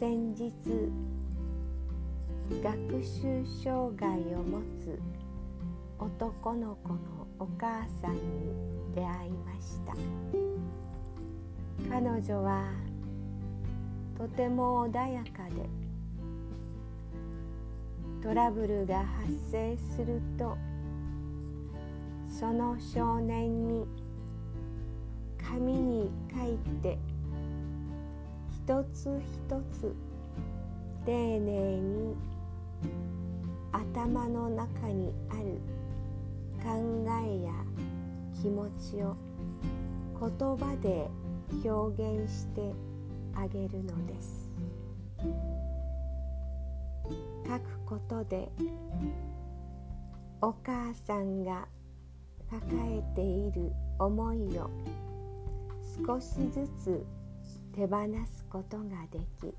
先日学習障害を持つ男の子のお母さんに出会いました。彼女はとても穏やかでトラブルが発生するとその少年に紙に書いて一つ一つ丁寧に頭の中にある考えや気持ちを言葉で表現してあげるのです。書くことでお母さんが抱えている思いを少しずつ手放すことができ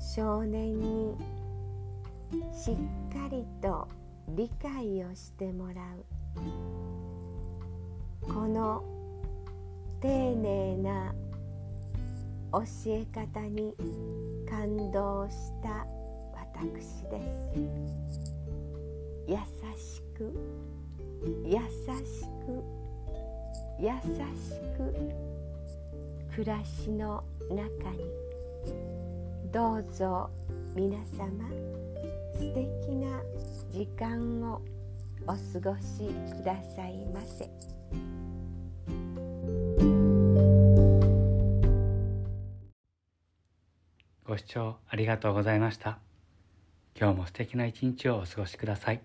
少年にしっかりと理解をしてもらう。この丁寧な教え方に感動した私です。優しく優しく優しく暮らしの中にどうぞ皆様素敵な時間をお過ごしくださいませ。ご視聴ありがとうございました。今日も素敵な一日をお過ごしください。